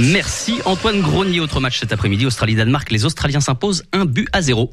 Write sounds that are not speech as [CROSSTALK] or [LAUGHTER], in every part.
Merci Antoine Grenier. Autre match cet après-midi, Australie-Danemark. Les Australiens s'imposent un but à zéro.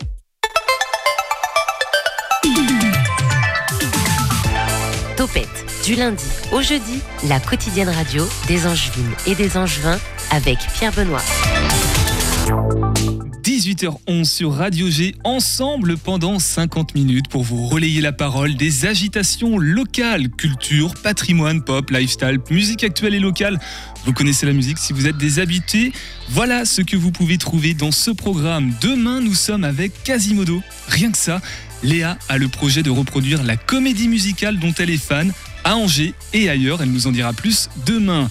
Topette, du lundi au jeudi, la quotidienne radio des Angevines et des Angevins avec Pierre Benoît. 18h11 sur Radio G, ensemble pendant 50 minutes pour vous relayer la parole des agitations locales, culture, patrimoine, pop, lifestyle, musique actuelle et locale. Vous connaissez la musique si vous êtes des habités. Voilà ce que vous pouvez trouver dans ce programme. Demain, nous sommes avec Quasimodo. Rien que ça, Léa a le projet de reproduire la comédie musicale dont elle est fan à Angers et ailleurs. Elle nous en dira plus demain.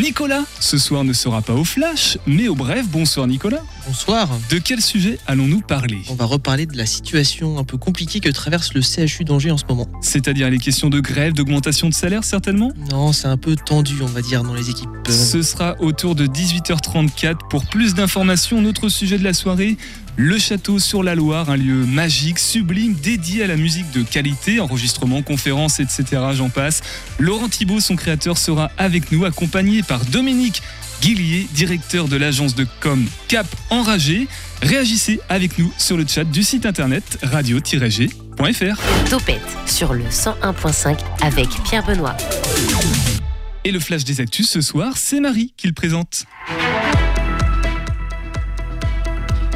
Nicolas, ce soir ne sera pas au flash, mais au bref. Bonsoir Nicolas. Bonsoir. De quel sujet allons-nous parler? On va reparler de la situation un peu compliquée que traverse le CHU d'Angers en ce moment. C'est-à-dire les questions de grève, d'augmentation de salaire certainement? Non, c'est un peu tendu, on va dire, dans les équipes. Ce sera autour de 18h34. Pour plus d'informations, notre sujet de la soirée, le château sur la Loire, un lieu magique, sublime, dédié à la musique de qualité, enregistrement, conférences, etc. J'en passe. Laurent Thibault, son créateur, sera avec nous, accompagné par Dominique Guillier, directeur de l'agence de com Cap Enragé. Réagissez avec nous sur le chat du site internet radio-g.fr. Topette sur le 101.5 avec Pierre Benoît. Et le flash des actus ce soir, c'est Marie qui le présente.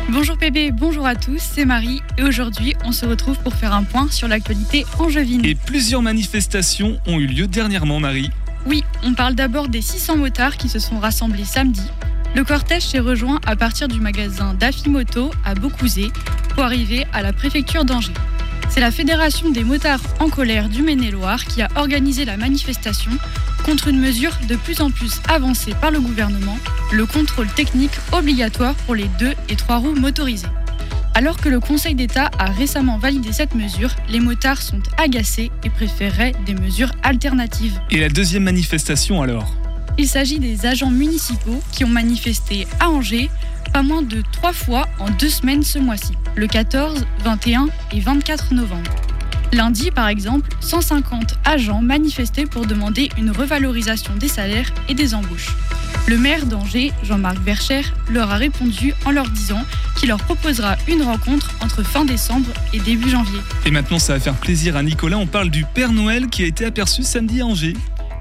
Bonjour PB, bonjour à tous, c'est Marie et aujourd'hui on se retrouve pour faire un point sur l'actualité angevine. Et plusieurs manifestations ont eu lieu dernièrement, Marie. Oui, on parle d'abord des 600 motards qui se sont rassemblés samedi. Le cortège s'est rejoint à partir du magasin d'Afimoto à Beaucouzé pour arriver à la préfecture d'Angers. C'est la Fédération des motards en colère du Maine-et-Loire qui a organisé la manifestation contre une mesure de plus en plus avancée par le gouvernement, le contrôle technique obligatoire pour les deux et trois roues motorisées. Alors que le Conseil d'État a récemment validé cette mesure, les motards sont agacés et préféreraient des mesures alternatives. Et la deuxième manifestation alors? Il s'agit des agents municipaux qui ont manifesté à Angers pas moins de trois fois en deux semaines ce mois-ci, le 14, 21 et 24 novembre. Lundi, par exemple, 150 agents manifestaient pour demander une revalorisation des salaires et des embauches. Le maire d'Angers, Jean-Marc Vercher, leur a répondu en leur disant qu'il leur proposera une rencontre entre fin décembre et début janvier. Et maintenant, ça va faire plaisir à Nicolas. On parle du Père Noël qui a été aperçu samedi à Angers.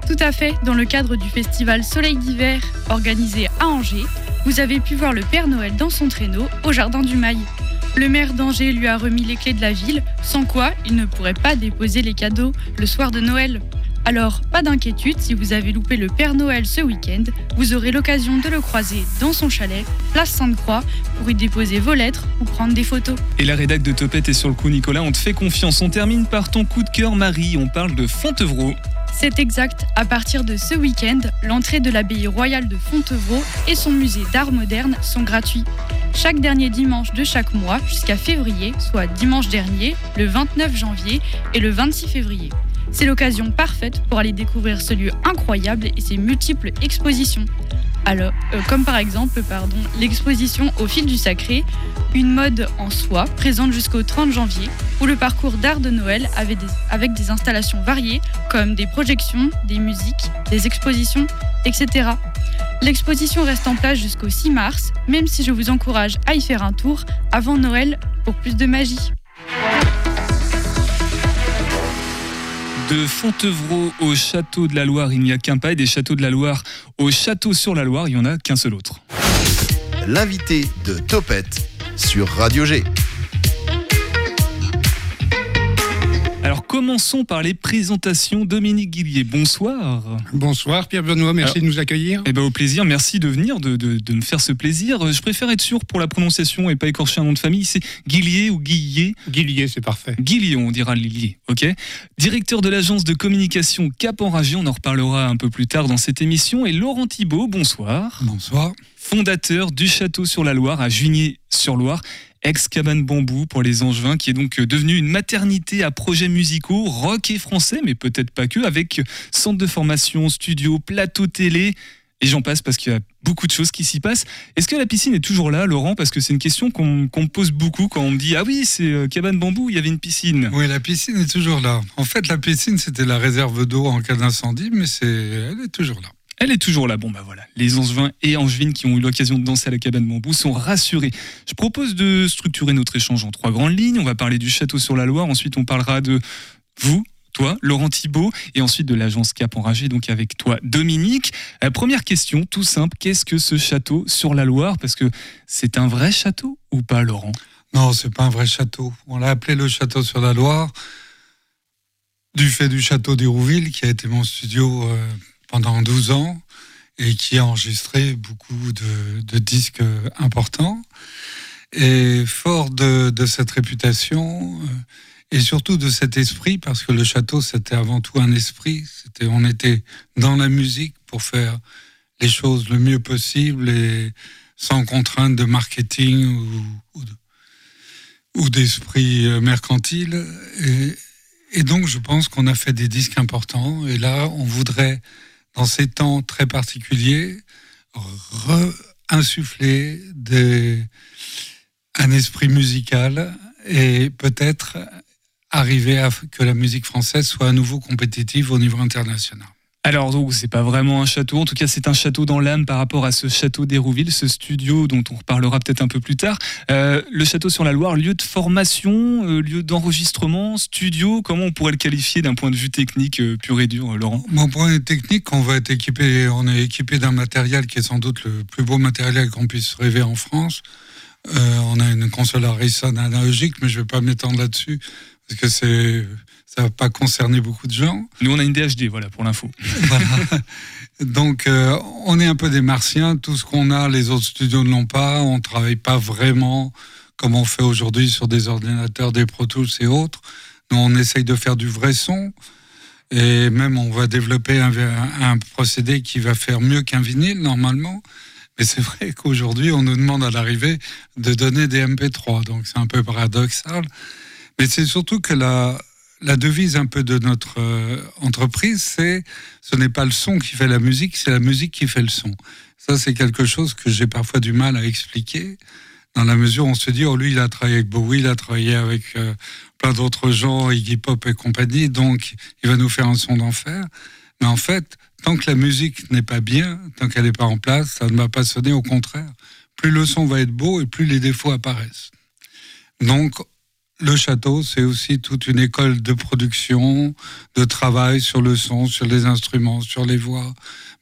Tout à fait, dans le cadre du festival Soleil d'hiver organisé à Angers, vous avez pu voir le Père Noël dans son traîneau au Jardin du Mail. Le maire d'Angers lui a remis les clés de la ville, sans quoi il ne pourrait pas déposer les cadeaux le soir de Noël. Alors, pas d'inquiétude, si vous avez loupé le Père Noël ce week-end, vous aurez l'occasion de le croiser dans son chalet, place Sainte-Croix, pour y déposer vos lettres ou prendre des photos. Et la rédac de Topette est sur le coup, Nicolas. On te fait confiance. On termine par ton coup de cœur, Marie. On parle de Fontevraud. C'est exact, à partir de ce week-end, l'entrée de l'abbaye royale de Fontevraud et son musée d'art moderne sont gratuits. Chaque dernier dimanche de chaque mois jusqu'à février, soit dimanche dernier, le 29 janvier et le 26 février. C'est l'occasion parfaite pour aller découvrir ce lieu incroyable et ses multiples expositions. Alors, euh, comme par exemple, l'exposition au fil du sacré, une mode en soie présente jusqu'au 30 janvier, ou le parcours d'art de Noël avec des installations variées comme des projections, des musiques, des expositions, etc. L'exposition reste en place jusqu'au 6 mars, même si je vous encourage à y faire un tour avant Noël pour plus de magie. De Fontevraud au château de la Loire, il n'y a qu'un pas, et des châteaux de la Loire au château sur la Loire, il n'y en a qu'un seul autre. L'invité de Topette sur Radio G. commençons par les présentations. Dominique Guillier, bonsoir. Bonsoir Pierre Benoît, merci de nous accueillir. Eh ben, au plaisir, merci de venir, de, de- de me faire ce plaisir. Je préfère être sûr pour la prononciation et pas écorcher un nom de famille. C'est Guillier ou Guillet Guillier, c'est parfait. Guillier, on dira Lillier, ok? Directeur de l'agence de communication Cap Enragé, on en reparlera un peu plus tard dans cette émission. Et Laurent Thibault, bonsoir. Bonsoir. Fondateur du château sur la Loire à Junier-sur-Loire, ex-cabane bambou pour les Angevins, qui est donc devenu une maternité à projets musicaux, rock et français, mais peut-être pas que, avec centre de formation, studio, plateau télé. Et j'en passe parce qu'il y a beaucoup de choses qui s'y passent. Est-ce que la piscine est toujours là, Laurent? Parce que c'est une question qu'on me pose beaucoup quand on me dit Ah oui, c'est euh, cabane bambou, il y avait une piscine. Oui, la piscine est toujours là. En fait, la piscine, c'était la réserve d'eau en cas d'incendie, mais elle est toujours là. Elle est toujours là. Bon, bah voilà. Les Angevins et Angevines qui ont eu l'occasion de danser à la cabane bambou sont rassurés. Je propose de structurer notre échange en trois grandes lignes. On va parler du château sur la Loire. Ensuite, on parlera de vous, toi, Laurent Thibault, et ensuite de l'agence Cap Enragé, donc avec toi, Dominique. Euh, première question, tout simple. Qu'est-ce que ce château sur la Loire? Parce que c'est un vrai château ou pas, Laurent? Non, c'est pas un vrai château. On l'a appelé le château sur la Loire, du fait du château d'Hérouville, qui a été mon studio euh, pendant 12 ans et qui a enregistré beaucoup de, disques euh, importants. Et fort de, cette réputation euh, et surtout de cet esprit, parce que le château c'était avant tout un esprit. C'était, on était dans la musique pour faire les choses le mieux possible et sans contrainte de marketing ou, ou de- ou d'esprit euh, mercantile. Et donc, je pense qu'on a fait des disques importants. Et là, on voudrait, dans ces temps très particuliers, insuffler un esprit musical et peut-être arriver à que la musique française soit à nouveau compétitive au niveau international. Alors, donc, c'est pas vraiment un château. En tout cas, c'est un château dans l'âme par rapport à ce château d'Hérouville, ce studio dont on reparlera peut-être un peu plus tard. Euh, le château sur la Loire, lieu de formation, euh, lieu d'enregistrement, studio. Comment on pourrait le qualifier d'un point de vue technique euh, pur et dur, Laurent? Mon point de technique, on va être équipé, on est équipé d'un matériel qui est sans doute le plus beau matériel qu'on puisse rêver en France. On a une console Harrison analogique, mais je vais pas m'étendre là-dessus parce que c'est ça va pas concerner beaucoup de gens. Nous, on a une DHD, voilà, pour l'info. Voilà. [LAUGHS] Donc, euh, on est un peu des martiens. Tout ce qu'on a, les autres studios ne l'ont pas. On travaille pas vraiment comme on fait aujourd'hui sur des ordinateurs, des Pro Tools et autres. Nous, on essaye de faire du vrai son. Et même, on va développer un, un procédé qui va faire mieux qu'un vinyle, normalement. Mais c'est vrai qu'aujourd'hui, on nous demande à l'arrivée de donner des MP3. Donc, c'est un peu paradoxal. Mais c'est surtout que la, la devise un peu de notre euh, entreprise, c'est ce n'est pas le son qui fait la musique, c'est la musique qui fait le son. Ça, c'est quelque chose que j'ai parfois du mal à expliquer, dans la mesure où on se dit, oh lui, il a travaillé avec Bowie, il a travaillé avec euh, plein d'autres gens, Iggy Pop et compagnie, donc il va nous faire un son d'enfer. Mais en fait, tant que la musique n'est pas bien, tant qu'elle n'est pas en place, ça ne va pas sonner, au contraire. Plus le son va être beau et plus les défauts apparaissent. Donc, le château, c'est aussi toute une école de production, de travail sur le son, sur les instruments, sur les voix,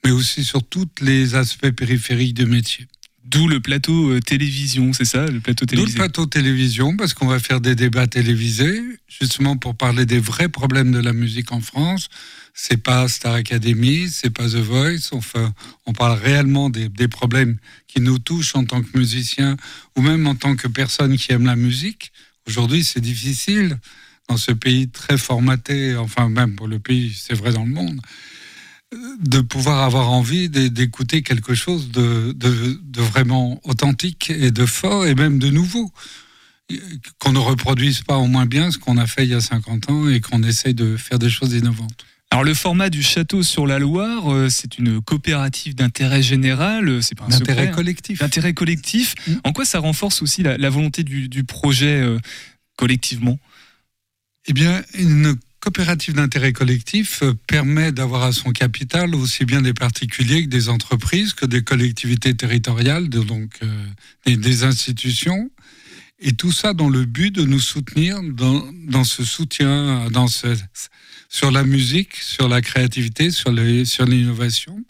mais aussi sur tous les aspects périphériques du métier. D'où le plateau euh, télévision, c'est ça, le plateau D'où le plateau télévision, parce qu'on va faire des débats télévisés, justement pour parler des vrais problèmes de la musique en France. C'est pas Star Academy, c'est pas The Voice. Enfin, on parle réellement des, des problèmes qui nous touchent en tant que musiciens ou même en tant que personnes qui aiment la musique. Aujourd'hui, c'est difficile dans ce pays très formaté, enfin même pour le pays, c'est vrai dans le monde, de pouvoir avoir envie d'é- d'écouter quelque chose de vraiment authentique et de fort et même de nouveau. Qu'on ne reproduise pas au moins bien ce qu'on a fait il y a 50 ans et qu'on essaye de faire des choses innovantes. Alors le format du château sur la Loire, euh, c'est une coopérative d'intérêt général, euh, c'est pas un D'intérêt secret, hein. collectif. D'intérêt collectif. Mm. En quoi ça renforce aussi la, la volonté du, du projet euh, collectivement? Eh bien, une coopérative d'intérêt collectif permet d'avoir à son capital aussi bien des particuliers que des entreprises, que des collectivités territoriales, donc des, des institutions. Et tout ça dans le but de nous soutenir dans, dans ce soutien, dans ce, sur la musique, sur la créativité, sur l'innovation.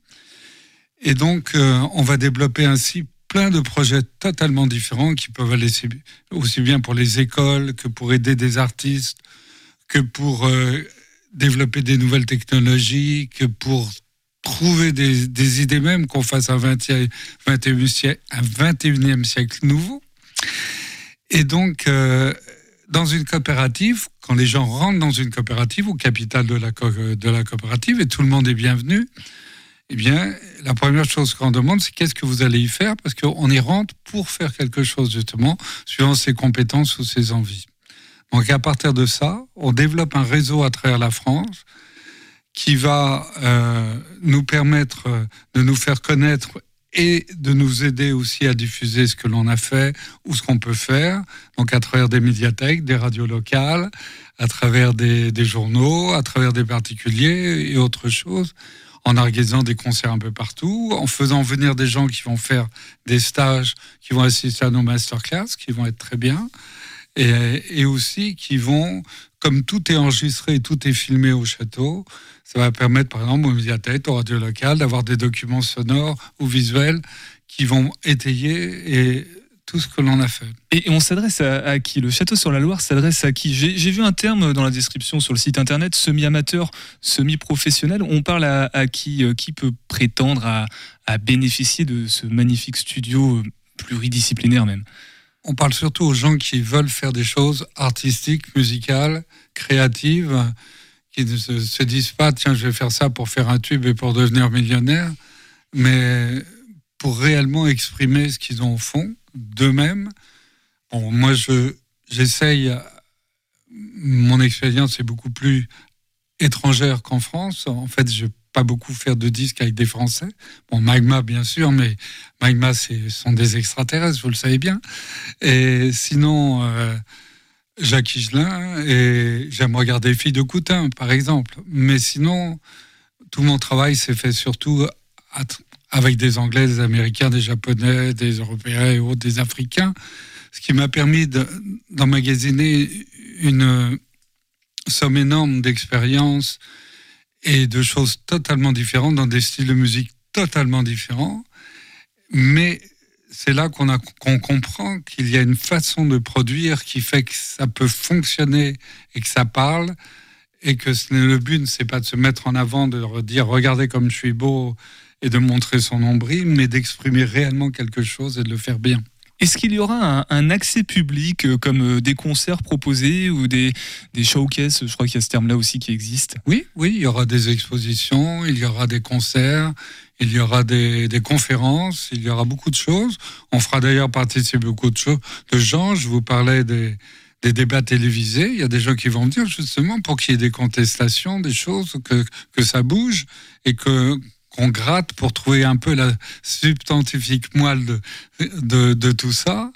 Et donc, euh, on va développer ainsi plein de projets totalement différents qui peuvent aller si- aussi bien pour les écoles que pour aider des artistes, que pour euh, développer des nouvelles technologies, que pour trouver des, idées même qu'on fasse un 20e, 21e, siècle, un 21e siècle nouveau. Et donc, euh, dans une coopérative, quand les gens rentrent dans une coopérative, au capital de la, co- de la coopérative, et tout le monde est bienvenu, eh bien, la première chose qu'on demande, c'est qu'est-ce que vous allez y faire? Parce qu'on y rentre pour faire quelque chose, justement, suivant ses compétences ou ses envies. Donc, à partir de ça, on développe un réseau à travers la France qui va euh, nous permettre euh, de nous faire connaître et de nous aider aussi à diffuser ce que l'on a fait ou ce qu'on peut faire. Donc, à travers des médiathèques, des radios locales, à travers des, journaux, à travers des particuliers et autre chose en organisant des concerts un peu partout, en faisant venir des gens qui vont faire des stages, qui vont assister à nos masterclass, qui vont être très bien, et, aussi qui vont, comme tout est enregistré et tout est filmé au château, ça va permettre par exemple aux médiathèques, aux radios locales, d'avoir des documents sonores ou visuels qui vont étayer tout ce que l'on a fait. Et on s'adresse à, qui? Le château sur la Loire s'adresse à qui? J'ai vu un terme dans la description sur le site internet, semi-amateur, semi-professionnel. On parle à, qui? Euh, Qui peut prétendre à, à bénéficier de ce magnifique studio euh, pluridisciplinaire même? On parle surtout aux gens qui veulent faire des choses artistiques, musicales, créatives, qui ne se, se disent pas tiens, je vais faire ça pour faire un tube et pour devenir millionnaire, mais pour réellement exprimer ce qu'ils ont au fond d'eux-mêmes. Bon, moi, je j'essaye. Mon expérience est beaucoup plus étrangère qu'en France. En fait, je pas beaucoup faire de disques avec des Français. Bon, Magma, bien sûr, mais Magma, ce sont des extraterrestres, vous le savez bien. Et sinon, euh, Jacques Higelin, et j'aime regarder Filles de Coutin, par exemple. Mais sinon, tout mon travail s'est fait surtout avec des Anglais, des Américains, des Japonais, des Européens et autres, des Africains, ce qui m'a permis de- d'emmagasiner une somme énorme d'expériences et de choses totalement différentes, dans des styles de musique totalement différents. Mais c'est là qu'on qu'on comprend qu'il y a une façon de produire qui fait que ça peut fonctionner et que ça parle, et que ce le but, c'est pas de se mettre en avant, de dire regardez comme je suis beau et de montrer son nombril, mais d'exprimer réellement quelque chose et de le faire bien. Est-ce qu'il y aura un, accès public euh, comme euh, des concerts proposés ou des, des showcases? Je crois qu'il y a ce terme-là aussi qui existe. Oui, oui, il y aura des expositions, il y aura des concerts, il y aura des, des conférences, il y aura beaucoup de choses. On fera d'ailleurs participer beaucoup de, choses, de gens. Je vous parlais des, des débats télévisés. Il y a des gens qui vont venir justement pour qu'il y ait des contestations, des choses, que, que ça bouge et que qu'on gratte pour trouver un peu la substantifique moelle de, tout ça.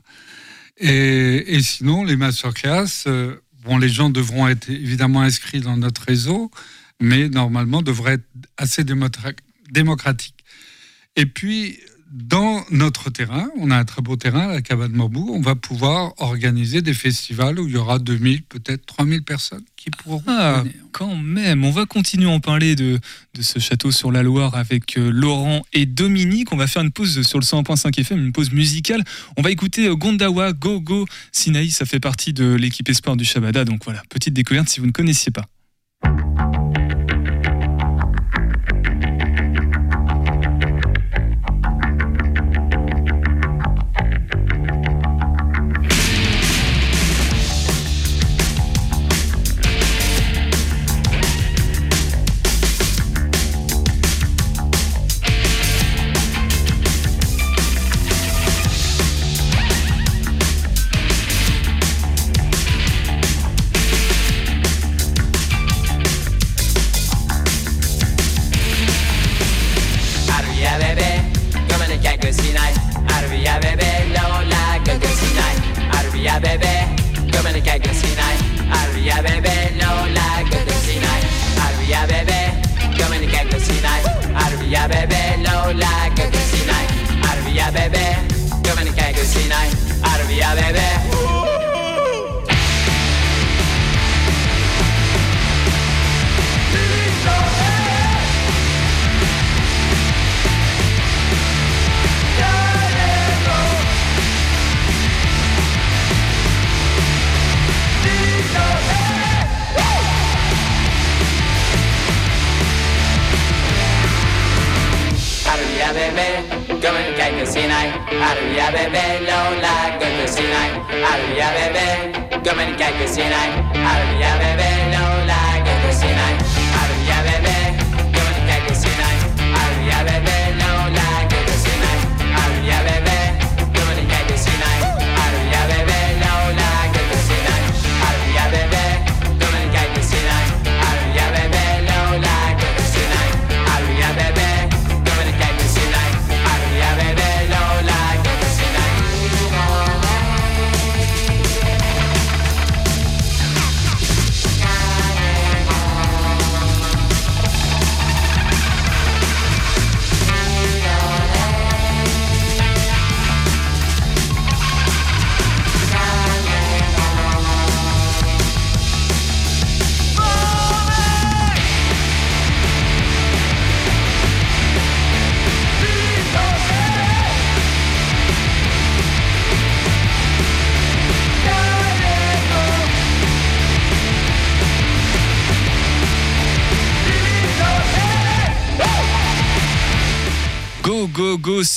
Et, sinon, les masterclass, euh, bon, les gens devront être évidemment inscrits dans notre réseau, mais normalement devraient être assez démocratiques. Et puis, dans notre terrain, on a un très beau terrain à la cabane Morbou, on va pouvoir organiser des festivals où il y aura 2000, peut-être 3000 personnes qui pourront Ah, venir. quand même. On va continuer à en parler de, de ce château sur la Loire avec euh, Laurent et Dominique. On va faire une pause sur le 101.5 FM, une pause musicale. On va écouter euh, Gondawa, Go Go Sinaï. Ça fait partie de l'équipe espoir du Shabada. Donc voilà, petite découverte si vous ne connaissiez pas.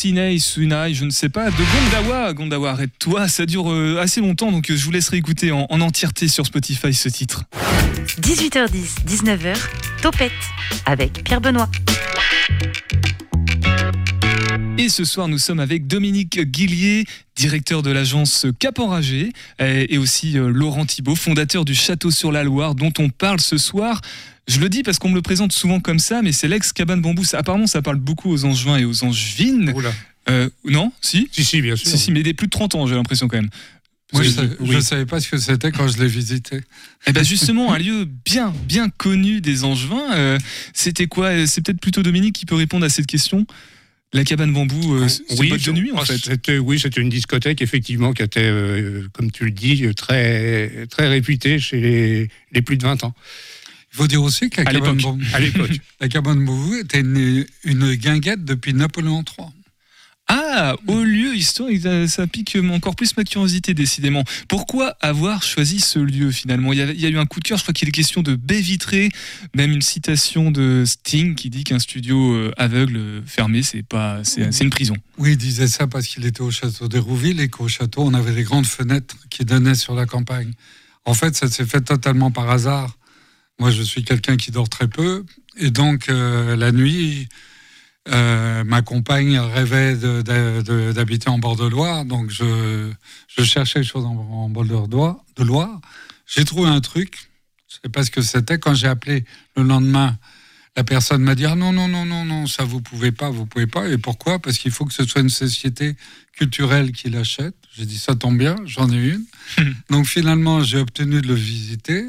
Sinei, Sunai, je ne sais pas, de Gondawa. Gondawa, arrête-toi, ça dure euh, assez longtemps, donc euh, je vous laisserai écouter en, en entièreté sur Spotify ce titre. 18h10, 19h, Topette avec Pierre Benoît. Et ce soir, nous sommes avec Dominique Guillier, directeur de l'agence Cap Enragé, et aussi euh, Laurent Thibault, fondateur du Château sur la Loire, dont on parle ce soir. Je le dis parce qu'on me le présente souvent comme ça, mais c'est l'ex-cabane bambou. Ça- Apparemment, ça parle beaucoup aux angevins et aux angevines. Oula. Euh, non Si Si, si, bien sûr. Si, si, mais des plus de 30 ans, j'ai l'impression quand même. Moi, je Oui, ne oui. savais pas ce que c'était quand je l'ai visité. Eh ben justement, un lieu bien, bien connu des Angevins. euh, C'était quoi? C'est peut-être plutôt Dominique qui peut répondre à cette question. La cabane bambou, euh, c'est une boîte de nuit en ah, fait. c'était- Oui, c'était une discothèque, effectivement, qui était, euh, comme tu le dis, très, très réputée chez les, les plus de 20 ans. Il faut dire aussi que la cabane l'époque. la bambou était une, une guinguette depuis Napoléon III. Ah, au lieu historique, ça, pique encore plus ma curiosité décidément. Pourquoi avoir choisi ce lieu finalement? Il y, a, il y a eu un coup de cœur, je crois qu'il est question de baie vitrée, même une citation de Sting qui dit qu'un studio euh, aveugle euh, fermé, c'est pas, c'est c'est une prison. Oui, il disait ça parce qu'il était au château d'Hérouville et qu'au château, on avait des grandes fenêtres qui donnaient sur la campagne. En fait, ça s'est fait totalement par hasard. Moi, je suis quelqu'un qui dort très peu. Et donc, euh, la nuit, euh, ma compagne rêvait d'habiter en bord de Loire. Donc, je, je cherchais quelque chose en, en bord de Loire. J'ai trouvé un truc. Je sais pas ce que c'était. Quand j'ai appelé le lendemain, la personne m'a dit ah non non non non non ça vous pouvez pas vous pouvez pas et pourquoi? Parce qu'il faut que ce soit une société culturelle qui l'achète j'ai dit ça tombe bien j'en ai une [LAUGHS] donc finalement j'ai obtenu de le visiter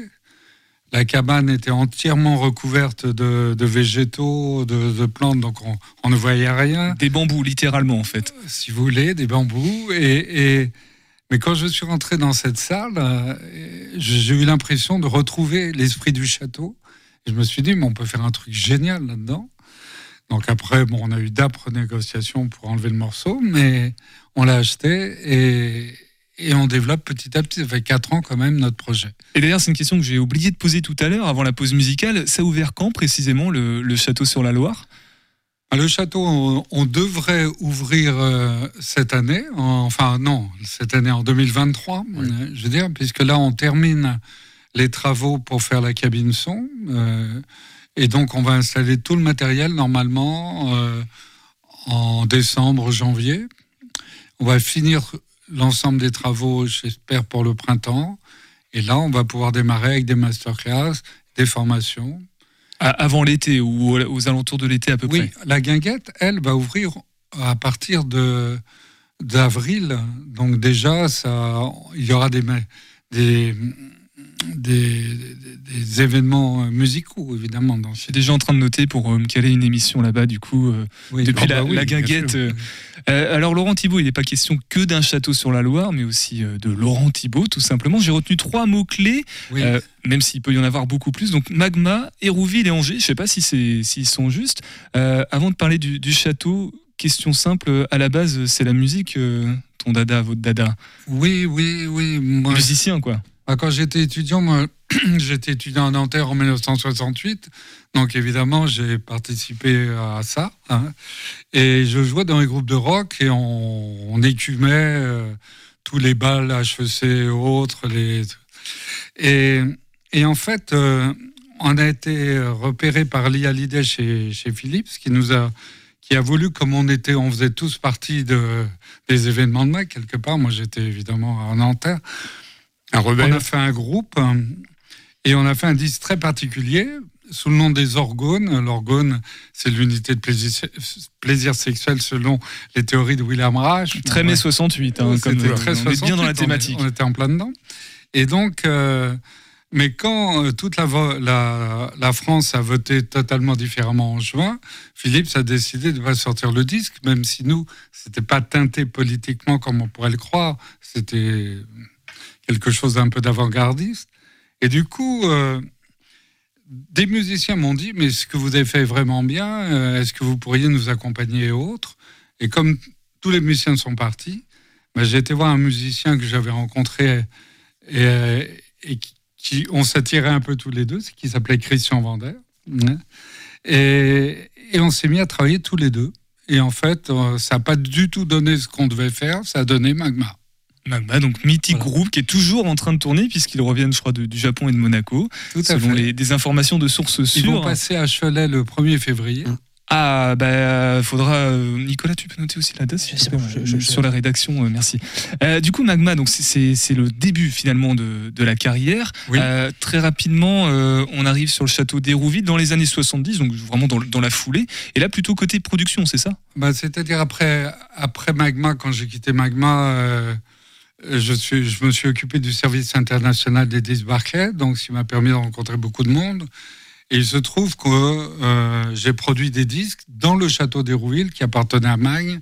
la cabane était entièrement recouverte de, de végétaux de, de plantes donc on, on ne voyait rien Des bambous, littéralement en fait. si vous voulez, des bambous. Et, et- mais quand je suis rentré dans cette salle, euh, j'ai eu l'impression de retrouver l'esprit du château. Et je me suis dit, mais on peut faire un truc génial là-dedans. Donc après, bon, on a eu d'âpres négociations pour enlever le morceau, mais on l'a acheté et, et on développe petit à petit. Ça fait quatre ans quand même notre projet. Et d'ailleurs, c'est une question que j'ai oublié de poser tout à l'heure avant la pause musicale. Ça a ouvert quand précisément le, le château sur la Loire? Le château, on, on devrait ouvrir euh, cette année, en- enfin non, cette année en 2023, euh, je veux dire, puisque là on termine les travaux pour faire la cabine son, euh, et donc on va installer tout le matériel normalement euh, en décembre, janvier. On va finir l'ensemble des travaux, j'espère, pour le printemps, et là on va pouvoir démarrer avec des masterclass, des formations. À- Avant l'été ou aux- alentours de l'été à peu Oui, près? la guinguette, elle, va ouvrir à partir de d'avril. Donc déjà, ça, il y aura des des, événements musicaux évidemment dans Je suis déjà en train de noter pour euh, me caler une émission là-bas, du coup, euh, Oui, depuis la, bah oui, la guinguette. euh. Euh, alors, Laurent Thibault, il n'est pas question que d'un château sur la Loire, mais aussi euh, de Laurent Thibault, tout simplement. J'ai retenu trois mots-clés, Oui. euh, même s'il peut y en avoir beaucoup plus. Donc, Magma, Hérouville et Angers. Je ne sais pas si c'est- s'ils sont justes. Euh, avant de parler du, du château, question simple, à la base, c'est la musique, euh, ton dada, votre dada. Oui, oui, oui. Moi, Musicien, quoi. Ah, Quand j'étais étudiant, moi, [CLEARS THROAT] j'étais étudiant à Nanterre en 1968, donc évidemment j'ai participé à ça. hein. Et je jouais dans les groupes de rock et on, écumait euh, tous les balles HEC et autres. Les... Et, en fait, euh, on a été repéré par Lia Hallyday chez, chez Philips, qui nous a qui a voulu, comme on était, on faisait tous partie de, des événements de Mac, quelque part. Moi, j'étais évidemment à Nanterre. Un rebelle. On a fait un groupe euh, et on a fait un disque très particulier sous le nom des orgones. L'orgone, c'est l'unité de plaisir, plaisir sexuel selon les théories de William Reich. Très mai ouais. 68, hein, comme on est bien dans la 68, on est- thématique. On, était en plein dedans. Et donc, euh, mais quand euh, toute la, vo- la, la France a voté totalement différemment en juin, Philips a décidé de ne pas sortir le disque, même si nous, c'était pas teinté politiquement comme on pourrait le croire. C'était quelque chose d'un peu d'avant-gardiste. Et du coup, euh, des musiciens m'ont dit, mais ce que vous avez fait vraiment bien, euh, est-ce que vous pourriez nous accompagner et autres Et comme tous les musiciens sont partis, ben, j'ai été voir un musicien que j'avais rencontré et, euh, qui, on s'attirait un peu tous les deux, qui s'appelait Christian Vander. Et, et on s'est mis à travailler tous les deux. Et en fait, ça n'a pas du tout donné ce qu'on devait faire, ça a donné Magma. Magma, donc mythique groupe qui est toujours en train de tourner puisqu'ils reviennent, je crois, de- du Japon et de Monaco. Tout à selon fait. les, des informations de sources Ils vont sûres. passer à Cholet le 1er février. Ah, bah, faudra. euh, Nicolas, tu peux noter aussi la date je- je- sur la rédaction, euh, merci. Euh, du coup, Magma, donc c'est- le début finalement de, de la carrière. Oui. Euh, très rapidement, euh, on arrive sur le château d'Hérouville dans les années 70, donc vraiment dans, dans la foulée. Et là, plutôt côté production, c'est ça? Bah, C'est-à-dire après, après Magma, quand j'ai quitté Magma, euh, je, me suis occupé du service international des disques Barclay, donc ce qui m'a permis de rencontrer beaucoup de monde. Et il se trouve que euh, j'ai produit des disques dans le château d'Hérouville qui appartenait à Magne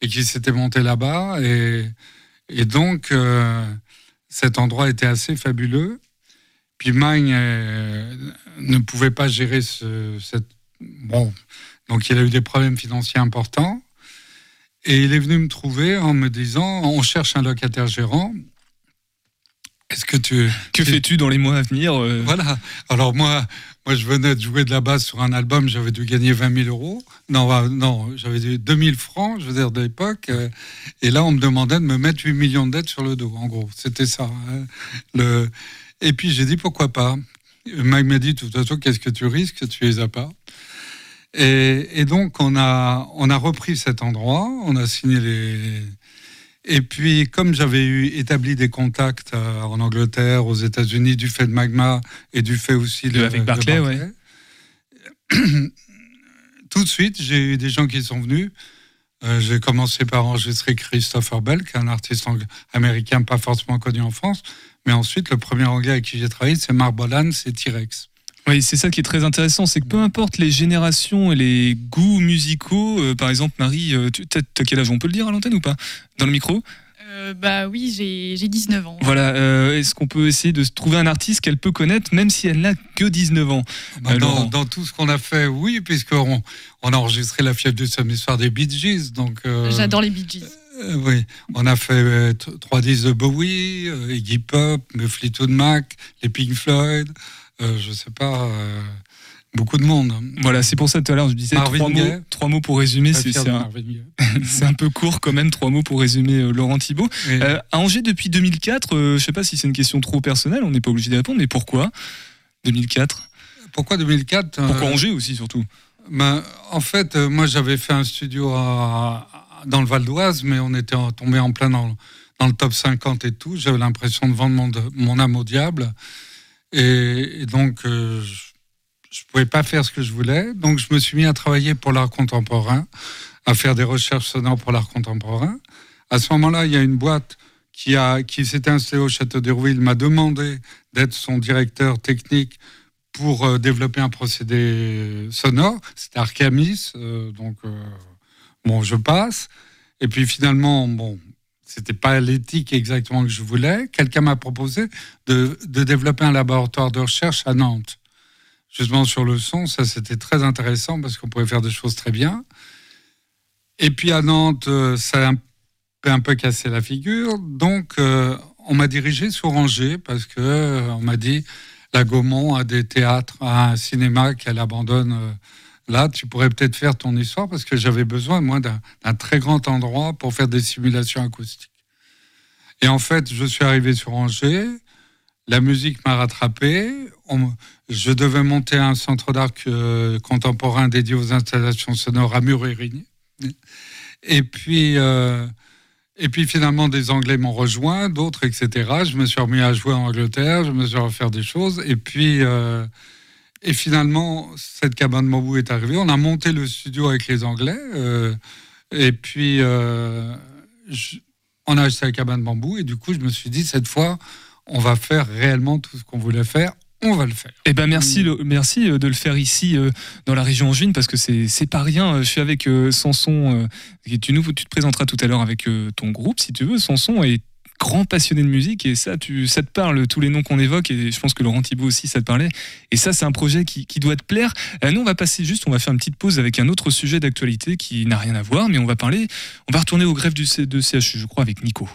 et qui s'était monté là-bas. Et, donc, euh, cet endroit était assez fabuleux. Puis Magne euh, ne pouvait pas gérer ce. Bon, donc il a eu des problèmes financiers importants. Et il est venu me trouver en me disant, on cherche un locataire gérant. Est-ce que tu... Que fais-tu dans les mois à venir euh, Voilà. Alors moi, moi, je venais de jouer de la basse sur un album, j'avais dû gagner 20 000 euros. Non, euh, non j'avais dû 2 000 francs, je veux dire, de l'époque. euh, Et là, on me demandait de me mettre 8 millions de dettes sur le dos, en gros. C'était ça. hein. Le... Et puis j'ai dit, pourquoi pas? Mike m'a dit, de toute façon, qu'est-ce que tu risques? Tu les as pas. Et, et donc, on a, on a repris cet endroit, on a signé les... Et puis, comme j'avais eu établi des contacts euh, en Angleterre, aux États-Unis, du fait de Magma et du fait aussi De- avec Barclay, [CLEARS THROAT] tout de suite, j'ai eu des gens qui sont venus. Euh, j'ai commencé par enregistrer Christopher Bell, qui est un artiste américain pas forcément connu en France. Mais ensuite, le premier anglais avec qui j'ai travaillé, c'est Mark Bolan, c'est T-Rex. Oui, c'est ça qui est très intéressant, c'est que peu importe les générations et les goûts musicaux, euh, par exemple, Marie, euh, tu t'as t'as quel âge On peut le dire à l'antenne ou pas? Dans le micro? Euh, bah oui, j'ai j'ai 19 ans. Voilà, euh, est-ce qu'on peut essayer de trouver un artiste qu'elle peut connaître, même si elle n'a que 19 ans? Bah, Euh, dans, tout ce qu'on a fait, oui, puisqu'on on a enregistré la fièvre du samedi soir des Bee Gees. Donc, euh, J'adore les Bee Gees. euh, oui, on a fait euh, trois disques de Bowie, euh, Iggy Pop, le Fleetwood Mac, les Pink Floyd, euh, je sais pas, euh, beaucoup de monde. Voilà, c'est pour ça tout à l'heure je disais Marvin trois mots, trois mots pour résumer, c'est un, [LAUGHS] un peu court quand même, trois mots pour résumer euh, Laurent Thibault. Euh, à Angers depuis 2004, euh, je sais pas si c'est une question trop personnelle, on n'est pas obligé de répondre, mais pourquoi 2004 Pourquoi 2004 Pourquoi euh, Angers aussi surtout? Ben, en fait, euh, moi, j'avais fait un studio à- dans le Val d'Oise, mais on était tombé en plein dans, dans le top 50 et tout. J'avais l'impression de vendre mon, mon âme au diable. Et, donc, euh, je ne pouvais pas faire ce que je voulais. Donc, je me suis mis à travailler pour l'art contemporain, à faire des recherches sonores pour l'art contemporain. À ce moment-là, il y a une boîte qui, qui s'était installée au Château d'Hérouville, m'a demandé d'être son directeur technique pour euh, développer un procédé sonore. C'était Arcamis, euh, donc bon, je passe. Et puis finalement, bon, c'était pas l'éthique exactement que je voulais. Quelqu'un m'a proposé de, développer un laboratoire de recherche à Nantes, justement sur le son. Ça, c'était très intéressant parce qu'on pouvait faire des choses très bien. Et puis à Nantes, euh, ça a un peu, cassé la figure. Donc, euh, on m'a dirigé sur Angers parce que euh, on m'a dit la Gaumont, à des théâtres, à un cinéma qu'elle abandonne. euh, Là, tu pourrais peut-être faire ton histoire parce que j'avais besoin, moi, d'un très grand endroit pour faire des simulations acoustiques. Et en fait, je suis arrivé sur Angers, la musique m'a rattrapé. Je devais monter un centre d'art euh, contemporain dédié aux installations sonores à Murérigny. Et puis, euh, et puis finalement, des Anglais m'ont rejoint, d'autres, etc. Je me suis remis à jouer en Angleterre, je me suis remis à faire des choses. Et puis, euh, et finalement, cette cabane bambou est arrivée. On a monté le studio avec les Anglais. euh, et puis, euh, je- on a acheté la cabane bambou. Et du coup, je me suis dit, cette fois, on va faire réellement tout ce qu'on voulait faire. On va le faire. Eh ben merci, le- merci euh, de le faire ici euh, dans la région angevine parce que c'est c'est pas rien. Je suis avec Sanson. et tu nous tu te présenteras tout à l'heure avec ton groupe si tu veux. Sanson est grand passionné de musique et ça tu ça te parle tous les noms qu'on évoque et je pense que Laurent Thibault aussi ça te parlait et ça c'est un projet qui, qui doit te plaire. Euh, nous on va passer juste on va faire une petite pause avec un autre sujet d'actualité qui n'a rien à voir mais on va parler on va retourner au greffe du C- de CHU je crois avec Nico.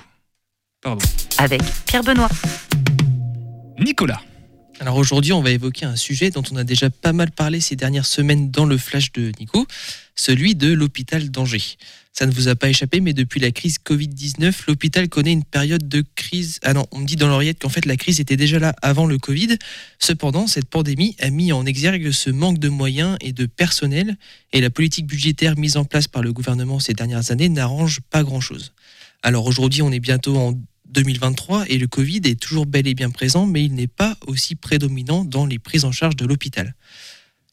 Pardon. Avec Pierre Benoît. Nicolas. Alors aujourd'hui, on va évoquer un sujet dont on a déjà pas mal parlé ces dernières semaines dans le flash de Nico, celui de l'hôpital d'Angers. Ça ne vous a pas échappé, mais depuis la crise Covid-19, l'hôpital connaît une période de crise. Ah non, on me dit dans l'oreillette qu'en fait la crise était déjà là avant le Covid. Cependant, cette pandémie a mis en exergue ce manque de moyens et de personnel, et la politique budgétaire mise en place par le gouvernement ces dernières années n'arrange pas grand-chose. Alors aujourd'hui, on est bientôt en 2023 et le Covid est toujours bel et bien présent, mais il n'est pas aussi prédominant dans les prises en charge de l'hôpital.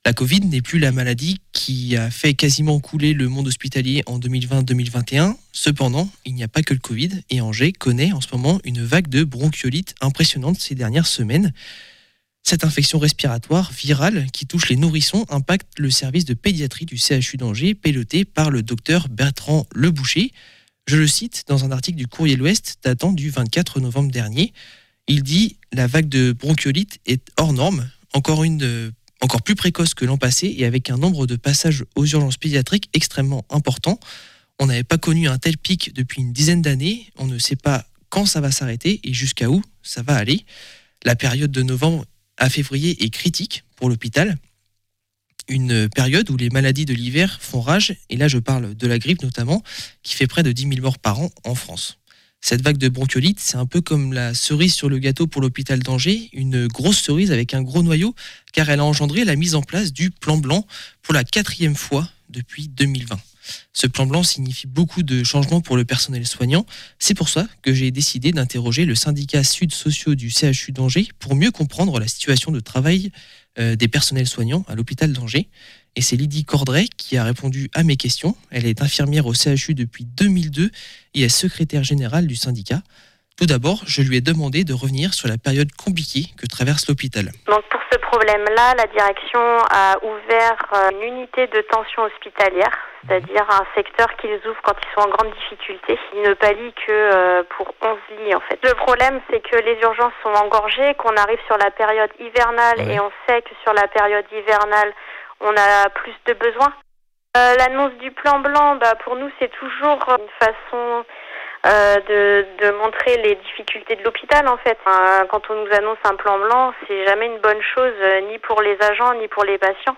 La Covid n'est plus la maladie qui a fait quasiment couler le monde hospitalier en 2020-2021. Cependant, il n'y a pas que le Covid et Angers connaît en ce moment une vague de bronchiolite impressionnante ces dernières semaines. Cette infection respiratoire virale qui touche les nourrissons impacte le service de pédiatrie du CHU d'Angers, piloté par le docteur Bertrand Leboucher. Je le cite dans un article du Courrier de l'Ouest datant du 24 novembre dernier. Il dit La vague de bronchiolite est hors norme, encore, une, euh, encore plus précoce que l'an passé et avec un nombre de passages aux urgences pédiatriques extrêmement important. On n'avait pas connu un tel pic depuis une dizaine d'années. On ne sait pas quand ça va s'arrêter et jusqu'à où ça va aller. La période de novembre à février est critique pour l'hôpital. Une période où les maladies de l'hiver font rage, et là je parle de la grippe notamment, qui fait près de 10 000 morts par an en France. Cette vague de bronchiolite, c'est un peu comme la cerise sur le gâteau pour l'hôpital d'Angers, une grosse cerise avec un gros noyau, car elle a engendré la mise en place du plan blanc pour la quatrième fois depuis 2020. Ce plan blanc signifie beaucoup de changements pour le personnel soignant. C'est pour ça que j'ai décidé d'interroger le syndicat Sud Sociaux du CHU d'Angers pour mieux comprendre la situation de travail euh, des personnels soignants à l'hôpital d'Angers. Et c'est Lydie Cordray qui a répondu à mes questions. Elle est infirmière au CHU depuis 2002 et est secrétaire générale du syndicat. Tout d'abord, je lui ai demandé de revenir sur la période compliquée que traverse l'hôpital. Donc pour ce problème-là, la direction a ouvert euh, une unité de tension hospitalière, c'est-à-dire un secteur qu'ils ouvrent quand ils sont en grande difficulté. Ils ne pallient que euh, pour 11 lits en fait. Le problème, c'est que les urgences sont engorgées, qu'on arrive sur la période hivernale et on sait que sur la période hivernale, on a plus de besoins. Euh, L'annonce du plan blanc, bah, pour nous, c'est toujours une façon euh, de, montrer les difficultés de l'hôpital en fait. Quand on nous annonce un plan blanc, c'est jamais une bonne chose, euh, ni pour les agents, ni pour les patients.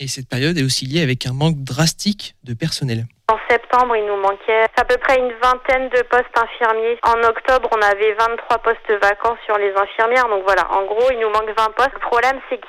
Et cette période est aussi liée avec un manque drastique de personnel. En septembre, il nous manquait à peu près une vingtaine de postes infirmiers. En octobre, on avait 23 postes vacants sur les infirmières. Donc voilà, en gros, il nous manque 20 postes. Le problème, c'est que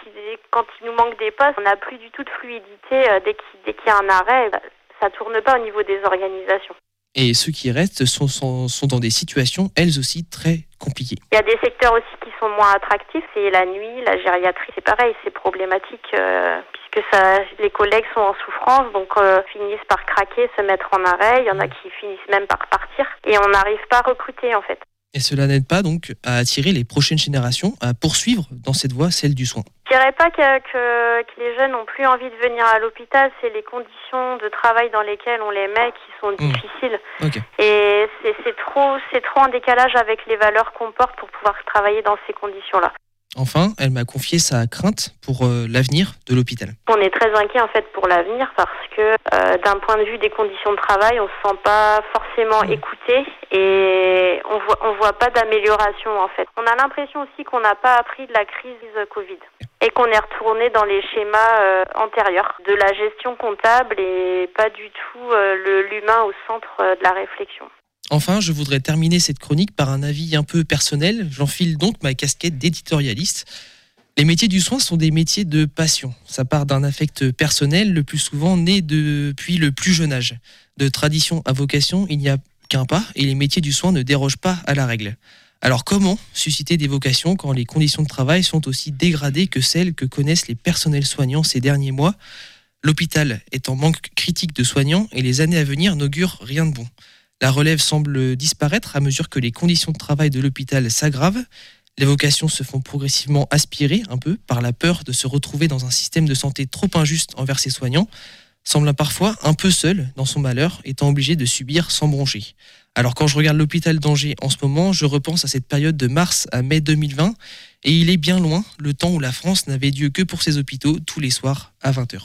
quand il nous manque des postes, on n'a plus du tout de fluidité. Euh, Dès qu'il y a un arrêt, bah, ça tourne pas au niveau des organisations. Et ceux qui restent sont, sont, sont dans des situations, elles aussi, très compliquées. Il y a des secteurs aussi qui sont moins attractifs. C'est la nuit, la gériatrie, c'est pareil, c'est problématique euh, puisque ça, les collègues sont en souffrance, donc euh, finissent par craquer, se mettre en arrêt. Il y en a qui finissent même par partir et on n'arrive pas à recruter en fait. Et cela n'aide pas donc à attirer les prochaines générations à poursuivre dans cette voie, celle du soin. Je dirais pas que, que, que les jeunes n'ont plus envie de venir à l'hôpital, c'est les conditions de travail dans lesquelles on les met qui sont difficiles. Ok. Et c'est c'est trop, c'est trop en décalage avec les valeurs qu'on porte pour pouvoir travailler dans ces conditions-là. Enfin, elle m'a confié sa crainte pour euh, l'avenir de l'hôpital. On est très inquiet en fait pour l'avenir parce que euh, d'un point de vue des conditions de travail, on se sent pas forcément écouté et on voit on voit pas d'amélioration en fait. On a l'impression aussi qu'on n'a pas appris de la crise Covid et qu'on est retourné dans les schémas euh, antérieurs de la gestion comptable et pas du tout le- l'humain au centre de la réflexion. Enfin, je voudrais terminer cette chronique par un avis un peu personnel. J'enfile donc ma casquette d'éditorialiste. Les métiers du soin sont des métiers de passion. Ça part d'un affect personnel, le plus souvent né depuis le plus jeune âge. De tradition à vocation, il n'y a qu'un pas et les métiers du soin ne dérogent pas à la règle. Alors comment susciter des vocations quand les conditions de travail sont aussi dégradées que celles que connaissent les personnels soignants ces derniers mois? L'hôpital est en manque critique de soignants et les années à venir n'augurent rien de bon. La relève semble disparaître à mesure que les conditions de travail de l'hôpital s'aggravent. Les vocations se font progressivement aspirer un peu par la peur de se retrouver dans un système de santé trop injuste envers ses soignants, semble parfois un peu seul dans son malheur, étant obligé de subir sans broncher. Alors quand je regarde l'hôpital d'Angers en ce moment, je repense à cette période de mars à mai 2020, et il est bien loin le temps où la France n'avait Dieu que pour ses hôpitaux tous les soirs à 20h.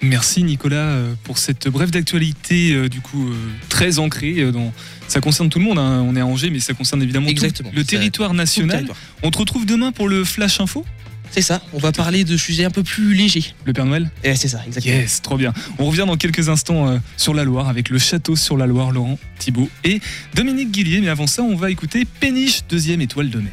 Merci Nicolas euh, pour cette brève d'actualité euh, du coup euh, très ancrée dans ça concerne tout le monde hein. on est à Angers mais ça concerne évidemment tout le territoire le national. territoire. On te retrouve demain pour le flash info C'est ça, on va parler de sujets un peu plus légers. Le Père Noël Eh, c'est ça, exactement. Yes, trop bien. On revient dans quelques instants euh, sur la Loire avec le château sur la Loire, Laurent Thibault et Dominique Guillier. Mais avant ça, on va écouter Péniche, deuxième étoile de mer.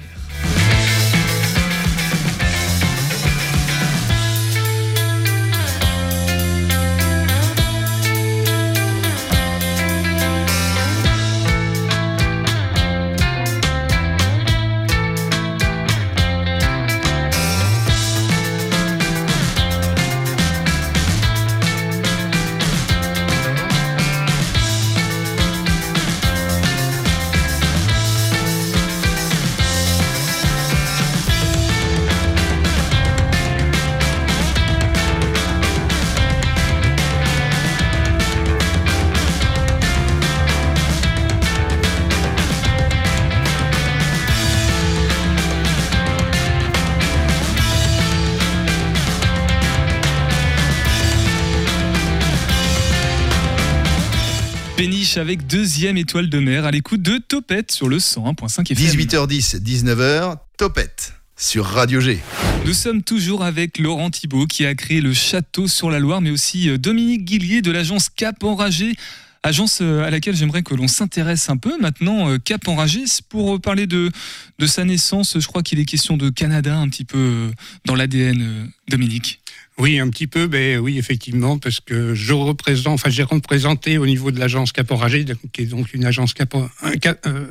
Avec deuxième étoile de mer à l'écoute de Topette sur le 101.5 FM. 18h10, 19h, Topette sur Radio G. Nous sommes toujours avec Laurent Thibault qui a créé le château sur la Loire, mais aussi euh, Dominique Guillier de l'agence Cap Enragé. Agence euh, à laquelle j'aimerais que l'on s'intéresse un peu maintenant. euh, Cap Enragé, pour parler de, de sa naissance, je crois qu'il est question de Canada un petit peu dans l'ADN, Dominique. Oui, un petit peu, ben oui, effectivement, parce que je représente, enfin, j'ai représenté au niveau de l'agence Caporagé, qui est donc une agence euh,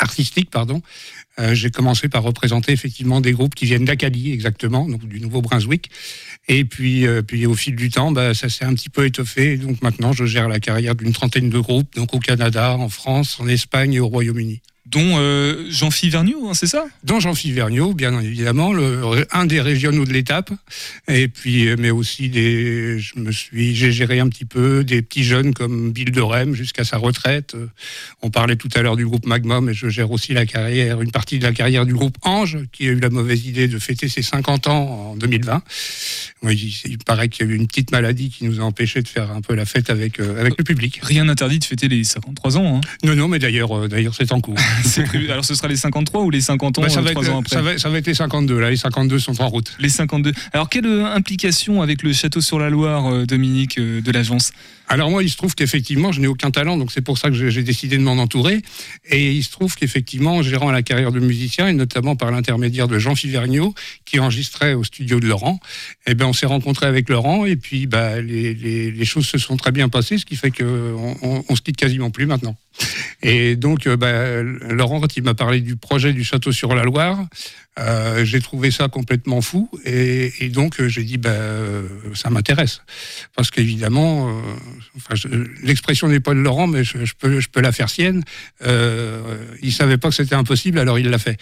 artistique, pardon. Euh, j'ai commencé par représenter effectivement des groupes qui viennent d'Acadie, exactement, donc du Nouveau-Brunswick. Et puis, euh, au fil du temps, bah, ça s'est un petit peu étoffé. Donc maintenant, je gère la carrière d'une trentaine de groupes, donc au Canada, en France, en Espagne et au Royaume-Uni. Dont euh, Jean-Philippe Vergniaud, hein, c'est ça? Dont Jean-Philippe Vergniaud, bien évidemment, le, un des régionaux de l'étape. Et puis, mais aussi des, je me suis, j'ai géré un petit peu des petits jeunes comme Bill de Rem jusqu'à sa retraite. On parlait tout à l'heure du groupe Magma, mais je gère aussi la carrière, une partie de la carrière du groupe Ange, qui a eu la mauvaise idée de fêter ses 50 ans en 2020. Oui, il paraît qu'il y a eu une petite maladie qui nous a empêché de faire un peu la fête avec, euh, avec le public. Rien n'interdit de fêter les 53 ans. Hein. Non, non, mais d'ailleurs, euh, d'ailleurs, c'est en cours. [LAUGHS] Prévu. Alors ce sera les 53 ou les 50 ans, Bah, ça, euh, va trois être, ans après ça, va, ça va être les 52, là, les 52 sont en route. Les 52. Alors quelle euh, implication avec le château sur la Loire, euh, Dominique, de l'agence? Alors moi, il se trouve qu'effectivement, je n'ai aucun talent, donc c'est pour ça que j'ai décidé de m'en entourer. Et il se trouve qu'effectivement, en gérant la carrière de musicien, et notamment par l'intermédiaire de Jean Fivergniaud, qui enregistrait au studio de Laurent, eh ben, on s'est rencontré avec Laurent, et puis bah, les, choses se sont très bien passées, ce qui fait qu'on on, on se quitte quasiment plus maintenant. Et donc, euh, bah, Laurent, quand il m'a parlé du projet du château sur la Loire, euh, j'ai trouvé ça complètement fou. Et, donc, euh, j'ai dit, bah, euh, ça m'intéresse. Parce qu'évidemment, l'expression n'est pas de Laurent, mais je, peux, la faire sienne. Euh, il savait pas que c'était impossible, alors il l'a fait.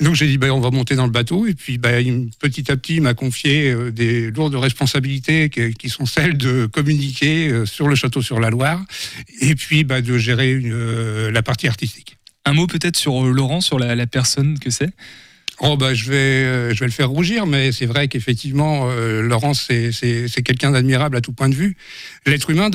Donc, j'ai dit, bah, on va monter dans le bateau. Et puis, il- petit à petit, il m'a confié des lourdes responsabilités qui, sont celles de communiquer sur le château sur la Loire. Et puis, de gérer la partie artistique. Un mot peut-être sur Laurent, sur la personne que c'est? Oh bah je vais, euh, je vais le faire rougir, mais c'est vrai qu'effectivement, euh, Laurent, c'est quelqu'un d'admirable à tout point de vue. L'être humain,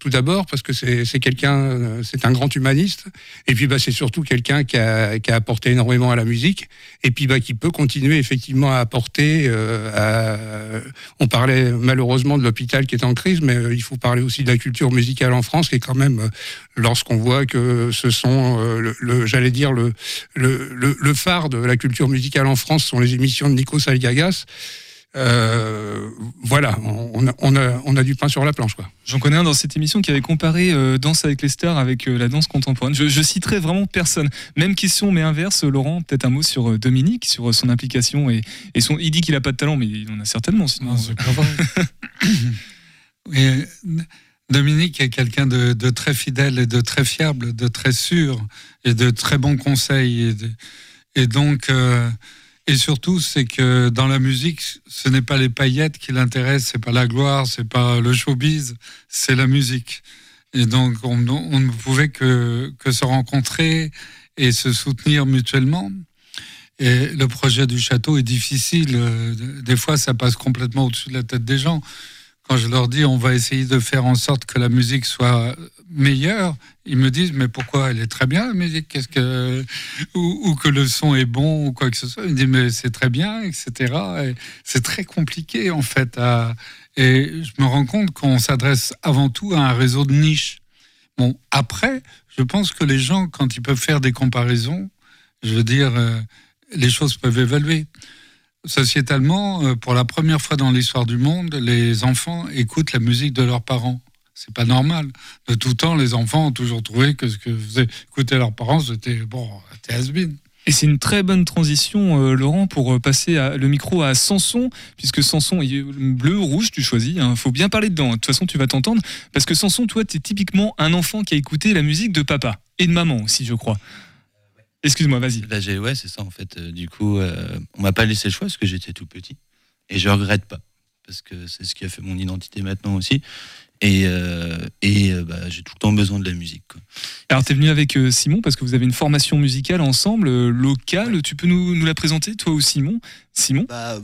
tout d'abord, parce que c'est quelqu'un, euh, c'est un grand humaniste, et puis bah c'est surtout quelqu'un qui a, qui a apporté énormément à la musique, et puis bah qui peut continuer effectivement à apporter. euh, on parlait malheureusement de l'hôpital qui est en crise, mais il faut parler aussi de la culture musicale en France, qui est quand même, lorsqu'on voit que ce sont, le, j'allais dire le, le, le phare de la culture musicale en France sont les émissions de Nico Salgagas. Euh, voilà, on a, on, a, on a du pain sur la planche. J'en connais un dans cette émission qui avait comparé euh, Danse avec les stars avec euh, la danse contemporaine. Je, je citerai vraiment personne. Même question, mais inverse. Laurent, peut-être un mot sur euh, Dominique, sur euh, son implication. Et, et son, il dit qu'il a pas de talent, mais il en a certainement. Sinon, c'est pas vrai. [LAUGHS] Et Dominique est quelqu'un de, de très fidèle et de très fiable, de très sûr et de très bons conseils. Et, de- et donc, euh, et surtout, c'est que dans la musique, ce n'est pas les paillettes qui l'intéressent, c'est pas la gloire, c'est pas le showbiz, c'est la musique. Et donc, on, ne pouvait que, que se rencontrer et se soutenir mutuellement. Et le projet du château est difficile. euh, Des fois, ça passe complètement au-dessus de la tête des gens. Quand je leur dis on va essayer de faire en sorte que la musique soit meilleure, ils me disent mais pourquoi elle est très bien la musique? Qu'est-ce que ou, que le son est bon ou quoi que ce soit. Ils me disent mais c'est très bien, etc. Et c'est très compliqué en fait. Et je me rends compte qu'on s'adresse avant tout à un réseau de niche. Bon, après, je pense que les gens, quand ils peuvent faire des comparaisons, je veux dire, euh, les choses peuvent évaluer. Sociétalement, euh, pour la première fois dans l'histoire du monde, les enfants écoutent la musique de leurs parents. C'est pas normal. De tout temps, les enfants ont toujours trouvé que ce que faisaient écouter leurs parents, c'était bon, c'était has-been. Et c'est une très bonne transition, euh, Laurent, pour euh, passer le micro à Samson, puisque Samson, il est bleu ou rouge, tu choisis. Il faut bien parler dedans. De toute façon, tu vas t'entendre. Parce que Samson, toi, tu es typiquement un enfant qui a écouté la musique de papa et de maman aussi, je crois. Excuse-moi, vas-y. Bah, j'ai- ouais, c'est ça en fait. Euh, du coup, euh, on m'a pas laissé le choix parce que j'étais tout petit. Et je regrette pas. Parce que c'est ce qui a fait mon identité maintenant aussi. Et, euh, et euh, bah, j'ai tout le temps besoin de la musique. quoi. Alors, tu es venu avec Simon parce que vous avez une formation musicale ensemble, locale. Tu peux nous, nous la présenter, toi ou Simon? Simon? Bah,